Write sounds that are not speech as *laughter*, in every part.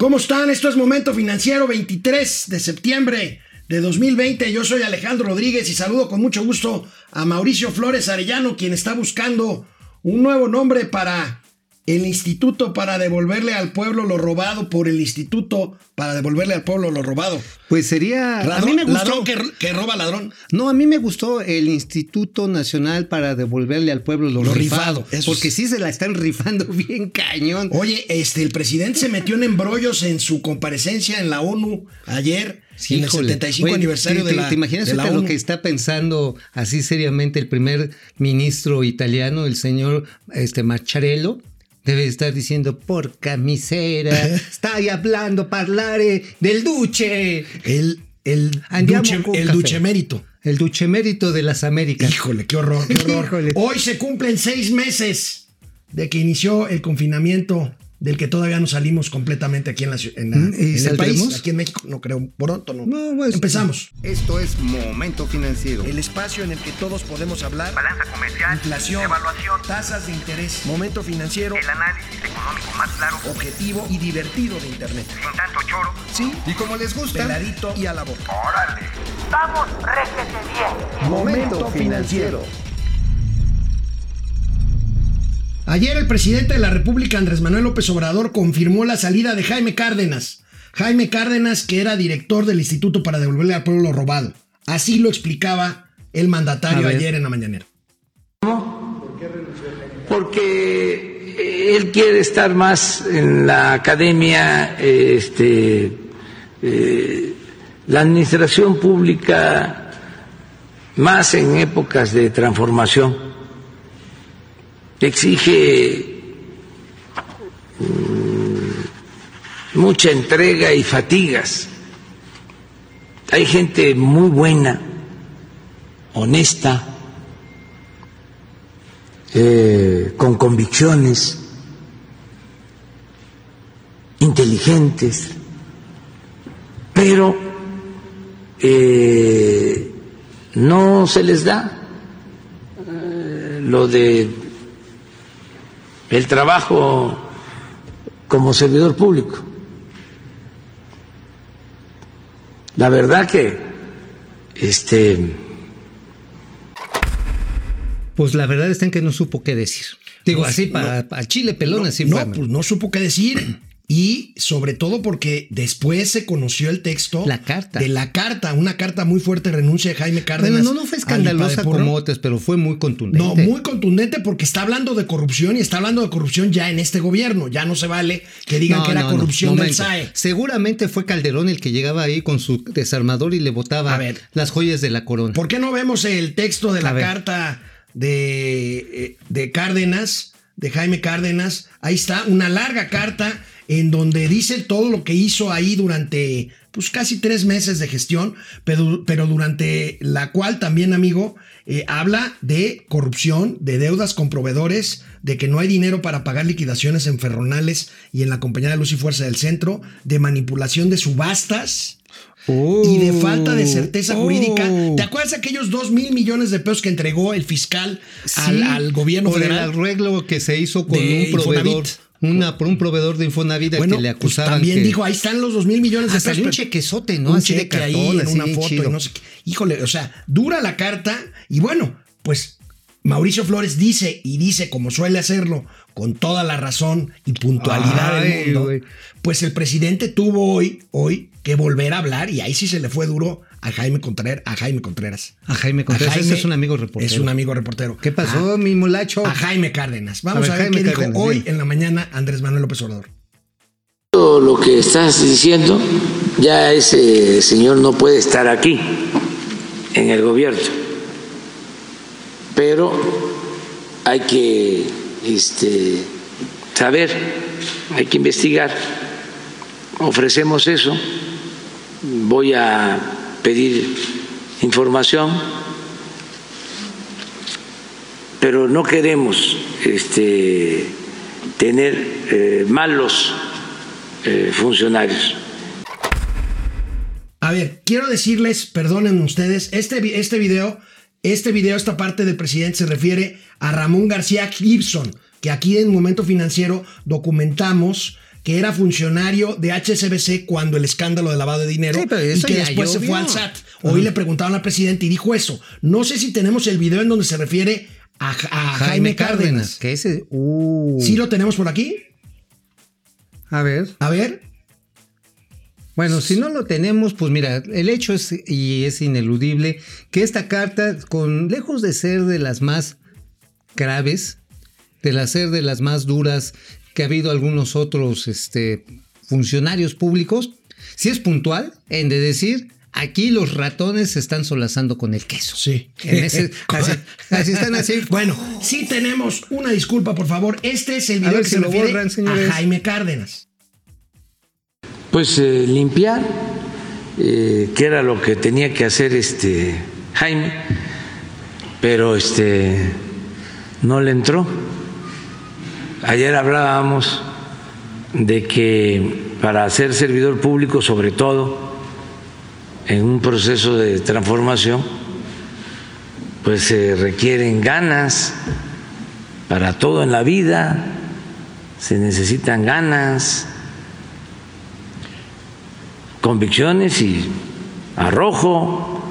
¿Cómo están? Esto es Momento Financiero 23 de septiembre de 2020. Yo soy Alejandro Rodríguez y saludo con mucho gusto a Mauricio Flores Arellano, quien está buscando un nuevo nombre para el instituto para devolverle al pueblo lo robado por el instituto para devolverle al pueblo lo robado. Pues sería... a mí me gustó, ladrón que, roba ladrón. No, a mí me gustó el Instituto Nacional para devolverle al pueblo lo, rifado. porque sí se la están rifando *laughs* bien cañón. Oye, este, el presidente se metió en embrollos en su comparecencia en la ONU ayer. en el 75 aniversario de la ¿Te imaginas lo que está pensando así seriamente el primer ministro italiano, el señor este, Macharello? Debe estar diciendo, por camisera, *laughs* ahí hablando, parlare del duce. El, el, duche, el duche mérito. El duche mérito de las Américas. Híjole, qué horror, qué horror. *laughs* Hoy se cumplen seis meses de que inició el confinamiento del que todavía no salimos completamente aquí en, la, en, mm, el país. Aquí en México, no creo. Pronto no. no pues, Empezamos. Esto es Momento Financiero. El espacio en el que todos podemos hablar. Balanza comercial. Inflación. Evaluación. Tasas de interés. Momento Financiero. El análisis económico más claro. Objetivo y divertido de Internet. Sin tanto choro. Sí. Y como les gusta. Peladito y a la boca. Órale. Vamos, réjete bien. Momento Financiero. Ayer el presidente de la República, Andrés Manuel López Obrador, confirmó la salida de Jaime Cárdenas. Jaime Cárdenas, que era director del Instituto para devolverle al pueblo lo robado. Así lo explicaba el mandatario ayer en la mañanera. ¿Cómo? Porque él quiere estar más en la academia, este, eh, la administración pública, más en épocas de transformación exige mm, mucha entrega y fatigas. Hay gente muy buena, honesta, eh, con convicciones, inteligentes, pero eh, no se les da eh, lo de el trabajo como servidor público. La verdad que, este... Pues la verdad está en que no supo qué decir. Digo, así para, Chile pelón, así No, pues no supo qué decir. Y sobre todo porque después se conoció el texto la carta. de la carta, una carta muy fuerte renuncia de Jaime Cárdenas. Bueno, no, no fue escandalosa como otras, pero fue muy contundente. No, muy contundente porque está hablando de corrupción y está hablando de corrupción ya en este gobierno. Ya no se vale que digan que era corrupción del SAE. Seguramente fue Calderón el que llegaba ahí con su desarmador y le botaba las joyas de la corona. ¿Por qué no vemos el texto de la carta de, eh, de Cárdenas, de Jaime Cárdenas? Ahí está, una larga carta en donde dice todo lo que hizo ahí durante pues casi tres meses de gestión, pero, pero durante la cual también, amigo, eh, habla de corrupción, de deudas con proveedores, de que no hay dinero para pagar liquidaciones en Ferronales y en la Compañía de Luz y Fuerza del Centro, de manipulación de subastas. y de falta de certeza jurídica. Oh. ¿Te acuerdas de aquellos dos mil millones de pesos que entregó el fiscal al, gobierno federal? el arreglo que se hizo con un proveedor. Una, por un proveedor de Infonavida que le pues, acusaban. también dijo, ahí están los dos mil millones de pesos. un chequezote, ¿no? Un así cheque de ahí en una foto y no sé qué. Híjole, o sea, dura la carta y bueno, pues Mauricio Flores dice y dice como suele hacerlo con toda la razón y puntualidad del mundo. Pues el presidente tuvo hoy, hoy que volver a hablar y ahí sí se le fue duro a Jaime Contreras. A Jaime Contreras. A Jaime Contreras. es un amigo reportero. Es un amigo reportero. ¿Qué pasó, mi mulacho? A Jaime Cárdenas. Vamos a ver, qué dijo hoy en la mañana Andrés Manuel López Obrador. Todo lo que estás diciendo, ya ese señor no puede estar aquí en el gobierno. Pero hay que este, saber, hay que investigar. Ofrecemos eso. Voy a pedir información, pero no queremos este, tener eh, malos eh, funcionarios. A ver, quiero decirles, perdonen ustedes, este, este video, este video, esta parte del presidente se refiere a Ramón García Gibson, que aquí en Momento Financiero documentamos que era funcionario de HSBC cuando el escándalo de lavado de dinero Sí, pero y que después se fue al SAT. Hoy le preguntaban al presidente y dijo eso. No sé si tenemos el video en donde se refiere a, a Jaime, Cárdenas. Que ese. Uh. ¿Sí lo tenemos por aquí? A ver. A ver. Bueno, si no lo tenemos, pues mira, el hecho es, y es ineludible, que esta carta, con lejos de ser de las más graves, de la ser de las más duras que ha habido algunos otros este, funcionarios públicos, sí es puntual en de decir, aquí los ratones se están solazando con el queso. Sí. En ese- *laughs* así, así están así. *laughs* Bueno, sí tenemos una disculpa, por favor. Este es el video ver que si se lo refiere borran, señores. a Jaime Cárdenas. pues eh, limpiar, eh, que era lo que tenía que hacer este Jaime, pero este no le entró. Ayer hablábamos de que para ser servidor público, sobre todo en un proceso de transformación, pues se requieren ganas para todo en la vida, se necesitan ganas, convicciones y arrojo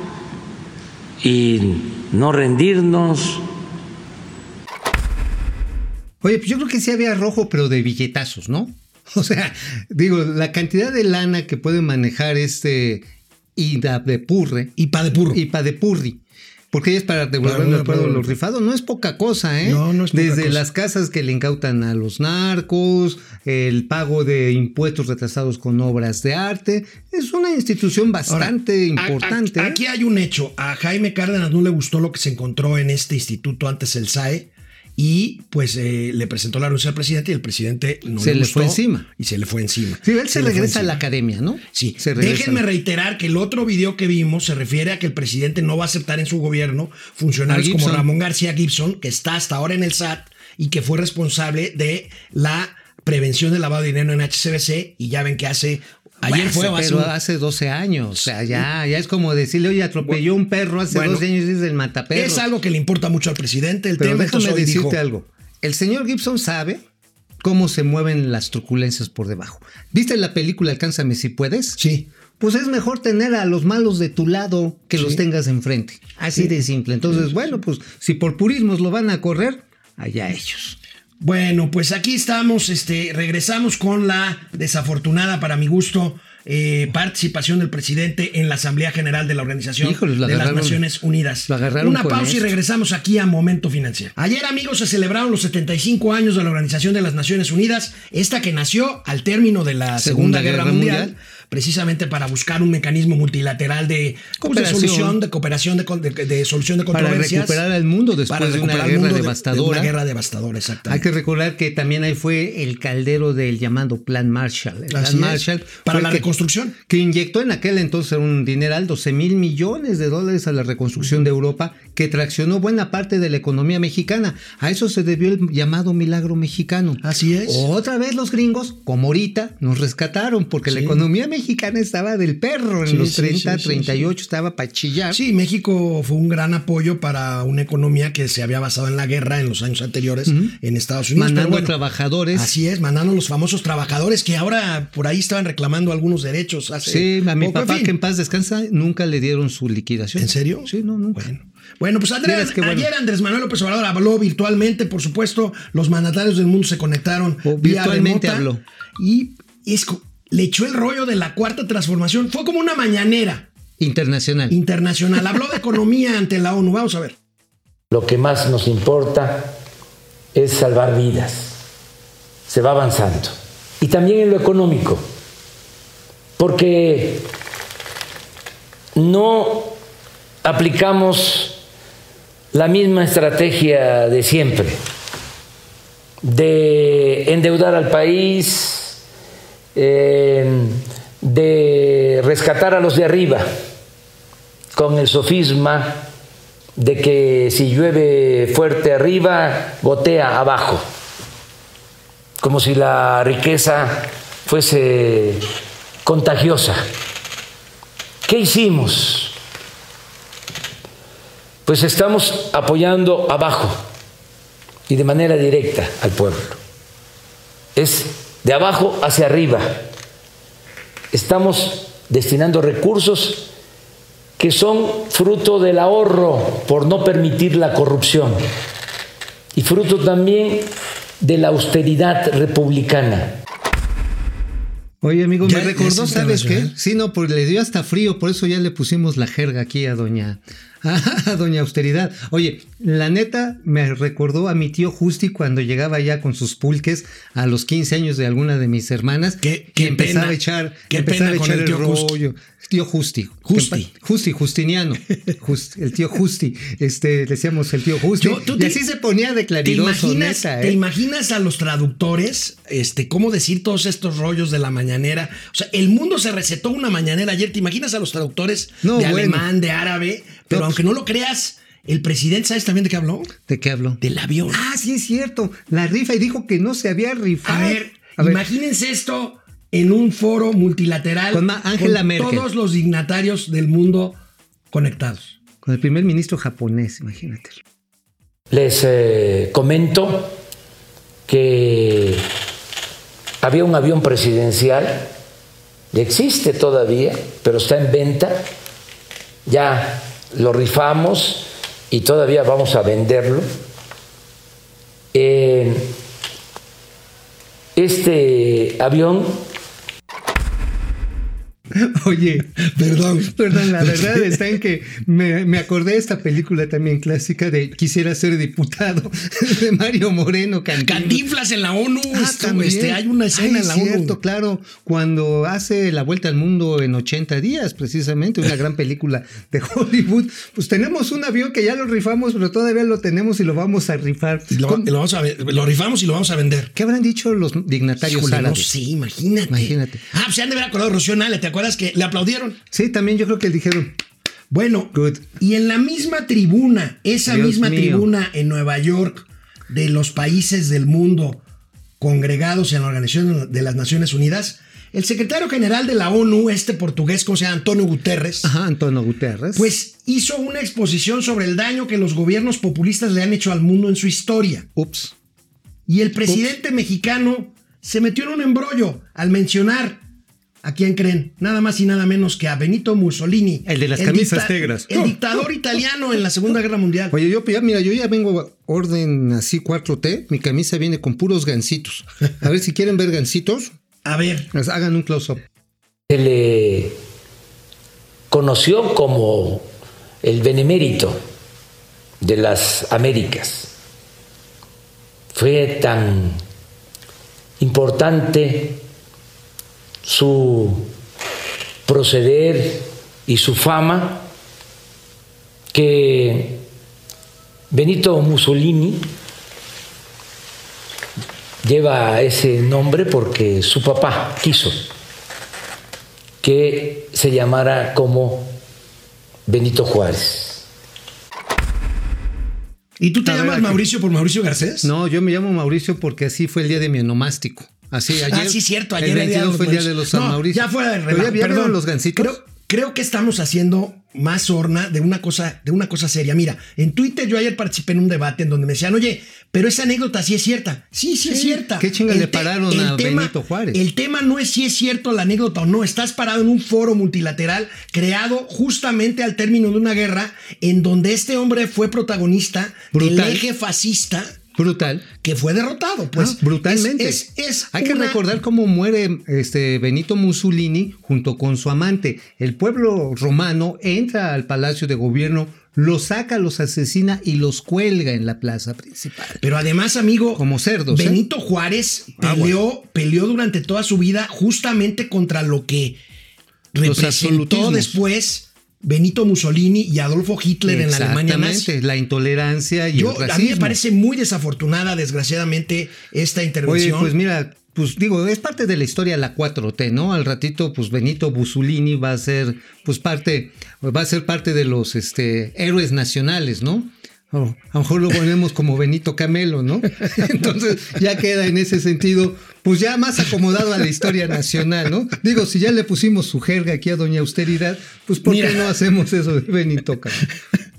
y no rendirnos. Oye, pues yo creo que sí había rojo, pero de billetazos, ¿no? *laughs* O sea, digo, la cantidad de lana que puede manejar este IDA de Purre, Y pa' de purro. IPA de Purri. Porque es para devolver el pueblo devolver- los rifados. No es poca cosa, ¿eh? No, no es poca Desde cosa. las casas que le incautan a los narcos, el pago de impuestos retrasados con obras de arte. Es una institución Ahora, bastante a- importante. a- ¿eh? Aquí hay un hecho. A Jaime Cárdenas no le gustó lo que se encontró en este instituto antes el SAE y pues eh, le presentó la renuncia al presidente y el presidente no Se le gustó fue encima. Y se le fue encima. Sí, él se, le regresa a la academia, ¿no? Sí, se déjenme reiterar que el otro video que vimos se refiere a que el presidente no va a aceptar en su gobierno funcionarios como. Ramón García Gibson, que está hasta ahora en el SAT y que fue responsable de la prevención del lavado de dinero en HCBC y ya ven que hace ayer Bueno, fue pero hace 12 años. O sea, ya, ya es como decirle, oye, atropelló un perro hace Bueno, 12 años y es el mataperro. es algo que le importa mucho al presidente el pero tema déjame decirte dijo, algo. El señor Gibson sabe cómo se mueven las truculencias por debajo. ¿Viste la película Alcánzame si puedes? Sí. Pues es mejor tener a los malos de tu lado que los tengas enfrente. Así de simple. Entonces, bueno, pues si por purismos lo van a correr, allá ellos. Bueno, pues aquí estamos, este, regresamos con la desafortunada, para mi gusto, eh, participación del presidente en la Asamblea General de la Organización Híjoles, de las Naciones Unidas. Una pausa y regresamos aquí a Momento Financiero. Ayer, amigos, se celebraron los 75 años de la Organización de las Naciones Unidas, esta que nació al término de la Segunda, Guerra, Mundial, precisamente para buscar un mecanismo multilateral de, de solución, de cooperación, de, con- de- de solución de Para controversias. recuperar al mundo después de una guerra mundo devastadora. una guerra devastadora, Hay exactamente. que recordar que también ahí fue el caldero del llamado Plan Marshall. El Plan Marshall para la que- reconstrucción. Que inyectó en aquel entonces un dineral, 12 mil millones de dólares a la reconstrucción de Europa, que traccionó buena parte de la economía mexicana. A eso se debió el llamado milagro mexicano. Así es. Otra vez los gringos, como ahorita, nos rescataron, porque la economía mexicana estaba del perro. En Sí, los sí, 30, sí, sí, 38 estaba para chillar. Sí, México fue un gran apoyo para una economía que se había basado en la guerra en los años anteriores en Estados Unidos. Mandando bueno, trabajadores. Así es, mandando los famosos trabajadores que ahora por ahí estaban reclamando algunos derechos. Hace Sí, a mi poco, en papá, fin. que en paz descansa, nunca le dieron su liquidación. ¿En serio? Sí, no, nunca. Bueno. Bueno, pues Andrés, bueno. ayer Andrés Manuel López Obrador habló virtualmente, por supuesto, los mandatarios del mundo se conectaron O vía virtualmente remota habló. y es le echó el rollo de la cuarta transformación. Fue como una mañanera Internacional. internacional. Habló de economía ante la ONU. Vamos a ver. Lo que más nos importa es salvar vidas. Se va avanzando. Y también en lo económico. Porque no aplicamos la misma estrategia de siempre, de endeudar al país, de rescatar a los de arriba, con el sofisma de que si llueve fuerte arriba, gotea abajo, como si la riqueza fuese contagiosa. ¿Qué hicimos? Pues estamos apoyando abajo y de manera directa al pueblo. Es de abajo hacia arriba. Estamos destinando recursos que son fruto del ahorro por no permitir la corrupción y fruto también de la austeridad republicana. Oye, amigo, me recordó, es ¿sabes qué? Sí, no, porque le dio hasta frío, por eso ya le pusimos la jerga aquí a doña, *laughs* doña Austeridad. Oye, la neta me recordó a mi tío Justi cuando llegaba ya con sus pulques a los 15 años de alguna de mis hermanas. Que empezaba pena, a echar, empezaba a echar el tío Justi. rollo. Tío Justi. Justi. Justiniano. Just- el tío Justi. Este, decíamos el tío Justi. Yo- tú y te- así se ponía de ¿Te claridoso, imaginas, neta, ¿Te ¿eh? imaginas a los traductores, este, cómo decir todos estos rollos de la mañanera? O sea, el mundo se recetó una mañanera ayer. ¿Te imaginas a los traductores No, de bueno. alemán, de árabe? Pero aunque no lo creas, el presidente, ¿sabes también de qué habló? ¿De qué hablo? Del avión. Ah, sí es cierto. La rifa y dijo que no se había rifado. A ver, A ver. imagínense esto en un foro multilateral Con Angela con Merkel. todos los dignatarios del mundo conectados. Con el primer ministro japonés, imagínate. Les eh, comento que había un avión presidencial, existe todavía, pero está en venta. Ya lo rifamos y todavía vamos a venderlo. Eh, este avión *laughs* Oye, Perdón. *laughs* perdón, la verdad está en que me, me acordé de esta película también clásica de Quisiera ser diputado *laughs* de Mario Moreno Cantinflas. Cantinflas en la ONU. Ah, esto, este, hay una escena Ay, en la cierto, ONU. claro, cuando hace la vuelta al mundo en 80 días, precisamente, una gran película de Hollywood, pues tenemos un avión que ya lo rifamos, pero todavía lo tenemos y lo vamos a rifar. Lo, ¿Cómo- lo vamos a lo rifamos y lo vamos a vender. ¿Qué habrán dicho los dignatarios Híjole, no árabes? sé, imagínate. Imagínate. Ah, pues se han de haber acordado Rocío Nale, ¿te acuerdas que le aplaudieron? Sí, también yo creo que dijeron, Bueno, Good. y en la misma tribuna, esa Dios misma mío. tribuna en Nueva York de los países del mundo congregados en la Organización de las Naciones Unidas, el secretario general de la ONU, este portugués, como se llama Antonio Guterres, ajá, Antonio Guterres. pues hizo una exposición sobre el daño que los gobiernos populistas le han hecho al mundo en su historia. ups. Y el presidente mexicano se metió en un embrollo al mencionar a quién creen, nada más y nada menos que a Benito Mussolini. El de las camisas negras. El dictador italiano en la Segunda Guerra Mundial. Oye, yo ya, mira, yo ya vengo a orden así 4T, mi camisa viene con puros gancitos. A ver si quieren ver gancitos, A ver, pues hagan un close-up. se le conoció como el benemérito de las Américas. Fue tan importante su proceder y su fama que Benito Mussolini lleva ese nombre porque su papá quiso que se llamara como Benito Juárez. ¿y tú te A llamas. Mauricio por Mauricio Garcés? No, yo me llamo Mauricio porque así fue el día de mi onomástico. Así, ayer. ah, sí, cierto. Ayer el era 22 fue el día de los San No, Mauricio. Ya fuera de Pero relajo, ya perdón. los gancitos. Creo, creo que estamos haciendo más sorna de una cosa, de una cosa seria. Mira, en Twitter yo ayer participé en un debate en donde me decían, oye, pero esa anécdota sí es cierta. Sí, sí, es cierta. ¿qué chinga El le pararon el a Benito Juárez? El tema no es si es cierto la anécdota o no. Estás parado en un foro multilateral creado justamente al término de una guerra en donde este hombre fue protagonista Brutal. del eje fascista Brutal. que fue derrotado. Pues Ah, brutalmente. Es, es- es Hay que recordar cómo muere este Benito Mussolini junto con su amante. El pueblo romano entra al palacio de gobierno, los saca, los asesina y los cuelga en la plaza principal. Pero además, amigo, Como cerdos, ¿eh? Benito Juárez peleó, peleó durante toda su vida justamente contra lo que representó después Benito Mussolini y Adolfo Hitler en la Alemania nazi. Exactamente, la intolerancia y Yo, el a mí me parece muy desafortunada, desgraciadamente, esta Oye, intervención. pues mira, pues digo, es parte de la historia la 4T, ¿no? Al ratito, pues Benito Mussolini va a ser, pues parte, va a ser parte de los este, héroes nacionales, ¿no? O a lo mejor lo ponemos como Benito Camelo, ¿no? *laughs* Entonces ya queda en ese sentido, pues ya más acomodado a la historia nacional, ¿no? Digo, si ya le pusimos su jerga aquí a Doña Austeridad, pues ¿por Mira. qué no hacemos eso de Benito Camelo?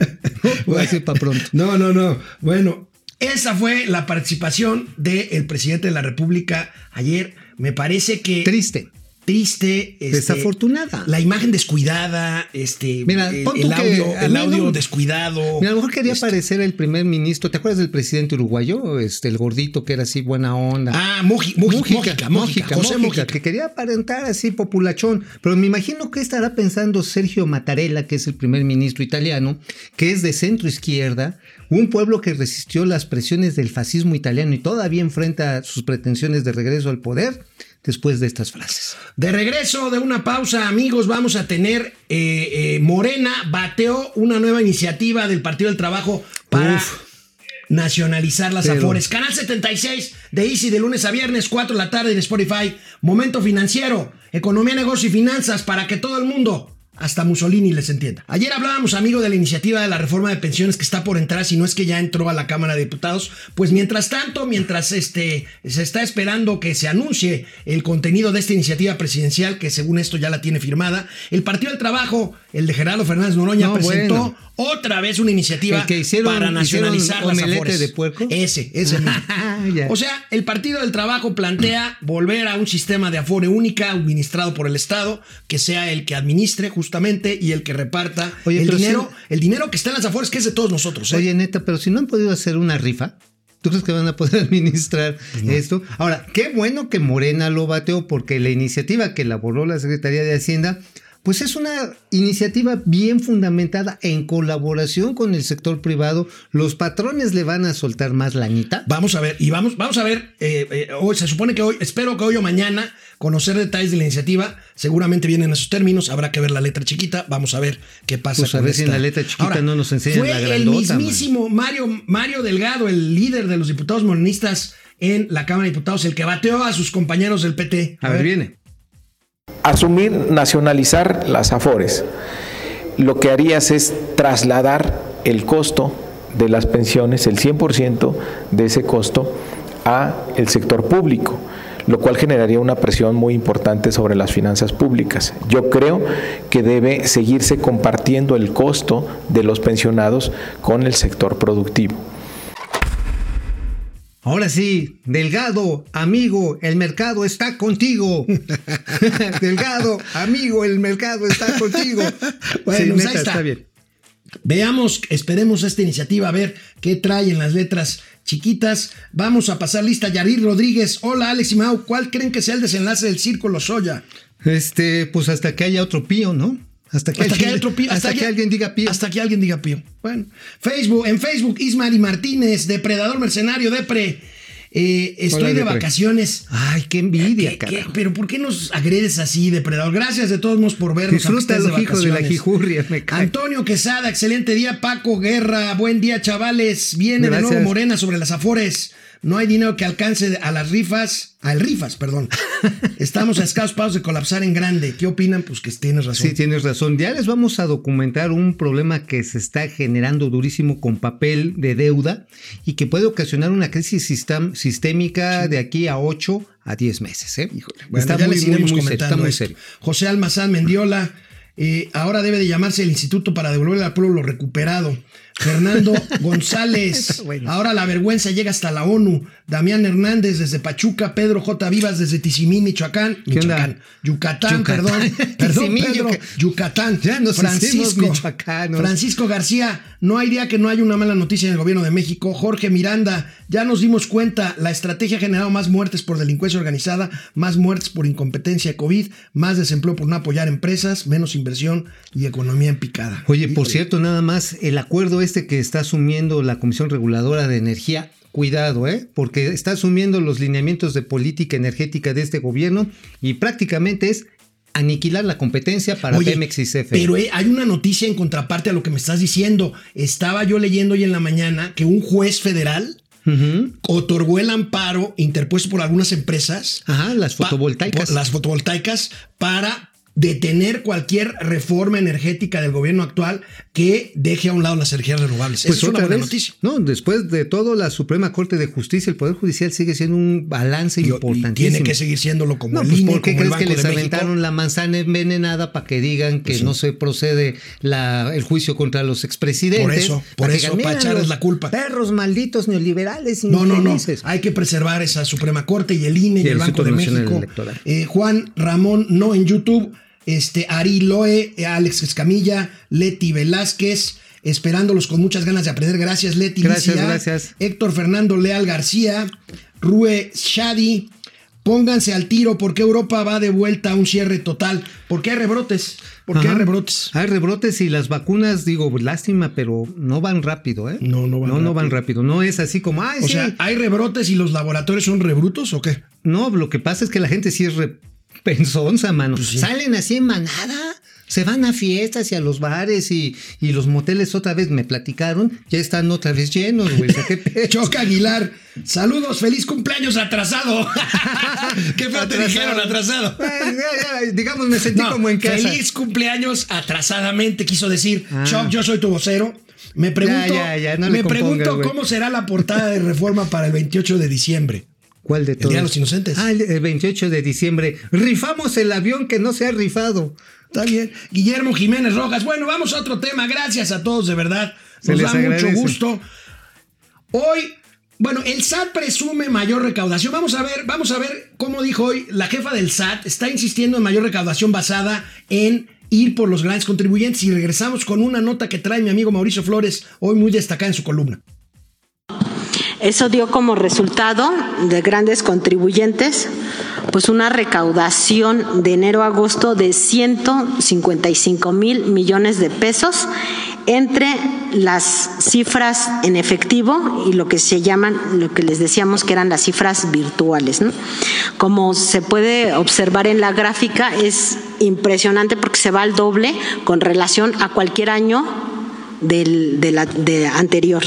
*laughs* Voy a decir para pronto. No, no, no. Bueno, esa fue la participación del presidente de la República ayer. Me parece que Triste. Triste, este, Desafortunada. La imagen descuidada, este, Mira, el, audio, el audio no- descuidado. Mira, a lo mejor quería Este, parecer el primer ministro. ¿Te acuerdas del presidente uruguayo? Este, el gordito que era así buena onda. Ah, Moji- José que quería aparentar así populachón. Pero me imagino que estará pensando Sergio Mattarella, que es el primer ministro italiano, que es de centro izquierda, un pueblo que resistió las presiones del fascismo italiano y todavía enfrenta sus pretensiones de regreso al poder después de estas frases. De regreso de una pausa, amigos, vamos a tener eh, eh, Morena bateó una nueva iniciativa del Partido del Trabajo para Uf. nacionalizar las Pero- afores. Canal 76 de Easy de lunes a viernes, 4 de la tarde en Spotify. Momento financiero, economía, negocio y finanzas para que todo el mundo hasta Mussolini les entienda. Ayer hablábamos, amigo, de la iniciativa de la reforma de pensiones que está por entrar, si no es que ya entró a la Cámara de Diputados. Pues mientras tanto, mientras este, se está esperando que se anuncie el contenido de esta iniciativa presidencial, que según esto ya la tiene firmada, el Partido del Trabajo, el de Gerardo Fernández Noroña, No, presentó bueno. otra vez una iniciativa que hicieron- para nacionalizar las afores. de puerco. Ese, ese mismo. *laughs* Ya. O sea, el Partido del Trabajo plantea volver a un sistema de afore única administrado por el Estado, que sea el que administre justamente y el que reparta Oye, el dinero, el dinero que está en las afores, que es de todos nosotros. ¿eh? Oye, neta, pero si no han podido hacer una rifa, ¿tú crees que van a poder *laughs* administrar esto? Ahora, qué bueno que Morena lo bateó porque la iniciativa que elaboró la Secretaría de Hacienda, pues es una iniciativa bien fundamentada en colaboración con el sector privado. Los patrones le van a soltar más lanita. Vamos a ver, y vamos, vamos a ver, eh, eh, hoy se supone que hoy, espero que hoy o mañana conocer detalles de la iniciativa, seguramente vienen a sus términos, habrá que ver la letra chiquita, vamos a ver qué pasa. Pues a con ver si en esta. la letra chiquita no nos enseñan fue la el grandota, mismísimo Mario, Mario Delgado, el líder de los diputados morenistas en la Cámara de Diputados, el que bateó a sus compañeros del PT. A ver, viene. Asumir, nacionalizar las AFORES. Lo que harías es trasladar el costo de las pensiones, el 100% de ese costo, a el sector público, lo cual generaría una presión muy importante sobre las finanzas públicas. Yo creo que debe seguirse compartiendo el costo de los pensionados con el sector productivo. Ahora sí, Delgado, amigo, el mercado está contigo. *laughs* *laughs* Delgado, amigo, el mercado está contigo. Bueno, Sí, pues neta, ahí está. bien. Veamos, esperemos esta iniciativa, a ver qué trae en las letras chiquitas. Vamos a pasar lista. Yarir Rodríguez. Hola, Alex y Mau. ¿Cuál creen que sea el desenlace del circo Lozoya? Este, pues hasta que haya otro pío, ¿no? Hasta que, Hasta que, alguien, haya otro pío, hasta que que- alguien diga pío. Hasta que alguien diga pío. Bueno, Facebook, en Facebook, Ismari Martínez, depredador mercenario, depre. Eh, estoy Hola, de Depre. vacaciones. Ay, qué envidia, ¿Qué- qué? carajo. pero ¿por qué nos agredes así, depredador? Gracias de todos modos por vernos. aunque estés Disfrútalo, hijo de la jijurria, me cae. Antonio Quesada, excelente día. Paco Guerra, buen día, chavales. Viene de nuevo Morena sobre las Afores. No hay dinero que alcance a las rifas, al rifas, perdón. *laughs* Estamos a escasos pasos de colapsar en grande. ¿Qué opinan? Pues que tienes razón. Sí, tienes razón. Ya les vamos a documentar un problema que se está generando durísimo con papel de deuda y que puede ocasionar una crisis sistem- sistémica de aquí a 8 a 10 meses. ¿eh? Bueno, está ya muy, les muy, iremos muy serio. Está comentando muy esto. serio. José Almazán Mendiola, eh, ahora debe de llamarse el Instituto para devolver al pueblo lo recuperado. Fernando *laughs* González, Bueno. ahora la vergüenza llega hasta la ONU. Damián Hernández desde Pachuca, Pedro J. Vivas desde Tizimín, Michoacán. Michoacán. Yucatán, Yucatán. perdón. *laughs* Perdón, Tizimín, Pedro. Yuca- Yucatán. Ya nos hicimos michoacanos. Francisco García, no hay día que no haya una mala noticia en el gobierno de México. Jorge Miranda, ya nos dimos cuenta, la estrategia ha generado más muertes por delincuencia organizada, más muertes por incompetencia de COVID, más desempleo por no apoyar empresas, menos inversión y economía en picada. Oye, por cierto, nada más, el acuerdo este que está asumiendo la Comisión Reguladora de Energía, cuidado, ¿eh? Porque está asumiendo los lineamientos de política energética de este gobierno y prácticamente es aniquilar la competencia para Oye, Pemex y CFE. Pero eh, hay una noticia en contraparte a lo que me estás diciendo. Estaba yo leyendo hoy en la mañana que un juez federal otorgó el amparo interpuesto por algunas empresas Ajá, las fotovoltaicas. las fotovoltaicas para detener cualquier reforma energética del gobierno actual que deje a un lado las energías renovables. Pues Esa es una buena vez, noticia. No, después de todo, la Suprema Corte de Justicia, el Poder Judicial sigue siendo un balance Y- y importantísimo. tiene que seguir siéndolo como No, el pues INE, ¿por qué crees que les México? aventaron la manzana envenenada para que digan que no se procede la, el juicio contra los expresidentes? Por eso, por eso, para "Mira, echarles la culpa". Perros malditos neoliberales No, no, no. infelices". Hay que preservar esa Suprema Corte y el INE y, Y el el Banco de México. Eh, Juan Ramón, no en YouTube. Este, Ari Loe, Alex Escamilla, Leti Velázquez. Esperándolos con muchas ganas de aprender. Gracias, Leti. Gracias, gracias. Héctor Fernando Leal García. Rue Shadi. Pónganse al tiro porque Europa va de vuelta a un cierre total. ¿Por qué hay rebrotes? ¿Por qué hay Ajá. rebrotes? Hay rebrotes y las vacunas, digo, lástima, pero no van rápido, ¿eh? No, no van no, no van rápido. rápido. No es así como, ay, O sí. sea, ¿hay rebrotes y los laboratorios son rebrutos o qué? No, lo que pasa es que la gente sí es repensonza, mano. Pues sí. Salen así en manada. Se van a fiestas y a los bares y, y los moteles otra vez me platicaron, ya están otra vez llenos, güey. *laughs* Choca Aguilar, saludos, feliz cumpleaños atrasado. *laughs* ¿Qué feo te dijeron atrasado? Ay, ya, ya, digamos, me sentí No, como en casa. feliz cumpleaños atrasadamente, quiso decir. Ah. Choc, yo soy tu vocero. Me pregunto, Ya, ya, ya, no le me pregunto cómo será la portada de reforma para el 28 de diciembre. ¿Cuál de El todos? Día de los Inocentes. Ah, el, el 28 de diciembre. Rifamos el avión que no se ha rifado. Está bien. Guillermo Jiménez Rojas. Bueno, vamos a otro tema. Gracias a todos, de verdad. Se Nos da agradece. mucho gusto. Hoy, bueno, el SAT presume mayor recaudación. Vamos a ver, vamos a ver cómo dijo hoy la jefa del SAT. Está insistiendo en mayor recaudación basada en ir por los grandes contribuyentes. Y regresamos con una nota que trae mi amigo Mauricio Flores, hoy muy destacada en su columna. Eso dio como resultado de grandes contribuyentes, pues una recaudación de enero a agosto de 155 mil millones de pesos entre las cifras en efectivo y lo que se llaman, lo que les decíamos que eran las cifras virtuales. Como se puede observar en la gráfica, es impresionante porque se va al doble con relación a cualquier año del, de la, anterior.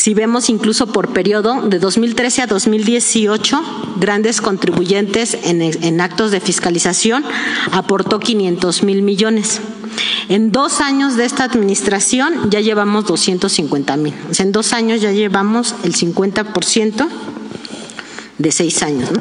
Si vemos incluso por periodo de 2013 a 2018, grandes contribuyentes en, en actos de fiscalización aportó 500 mil millones. En dos años de esta administración ya llevamos 250 mil. O sea, en dos años ya llevamos el 50% de seis años. ¿no?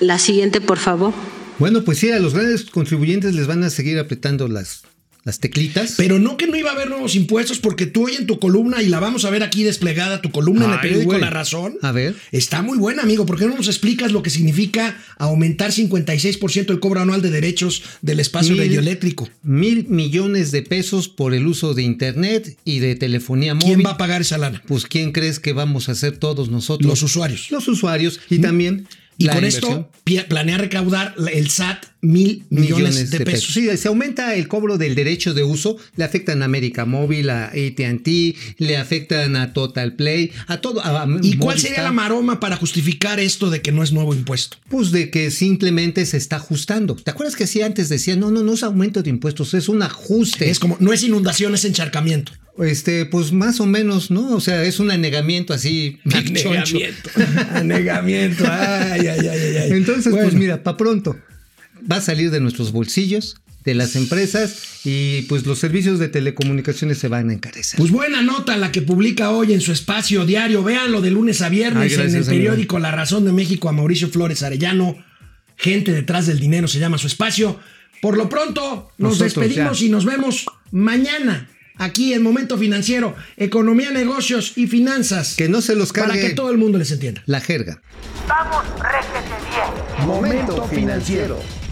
La siguiente, por favor. Bueno, pues sí, a los grandes contribuyentes les van a seguir apretando las, las teclitas. Pero no que no iba a haber nuevos impuestos, porque tú hoy en tu columna, y la vamos a ver aquí desplegada, tu columna en el periódico güey. La Razón. A ver. Está muy buena, amigo. ¿Por qué no nos explicas lo que significa aumentar 56% el cobro anual de derechos del espacio Mil- radioeléctrico? Mil millones de pesos por el uso de internet y de telefonía móvil. ¿Quién va a pagar esa lana? Pues ¿quién crees que vamos a hacer todos nosotros? Los usuarios. Los usuarios y también Y la con inversión. esto planea recaudar el SAT mil millones, de, pesos. Sí, se aumenta el cobro del derecho de uso, le afectan a América Móvil, a AT&T, le afectan a Total Play, a todo. a- a ¿Y cuál sería la maroma para justificar esto de que no es nuevo impuesto? Pues de que simplemente se está ajustando. ¿Te acuerdas que así antes decían, no, no, no es aumento de impuestos, es un ajuste? Es como, no es inundación, es encharcamiento. Este, pues más o menos, ¿no? O sea, es un anegamiento así. *laughs* choncho. *laughs* Anegamiento. Ay, ay, ay, ay, ay. Entonces, Bueno. pues mira, para pronto va a salir de nuestros bolsillos, de las empresas y pues los servicios de telecomunicaciones se van a encarecer. Pues buena nota la que publica hoy en su espacio diario. Véanlo de lunes a viernes Ay, gracias, en el amigo. periódico La Razón de México a Mauricio Flores Arellano. Gente detrás del dinero se llama su espacio. Por lo pronto, nos Nosotros despedimos ya. y nos vemos mañana aquí en Momento Financiero, Economía, Negocios y Finanzas. que no se los para cargue que todo el mundo les entienda. la jerga. Vamos, réjete bien. Momento financiero.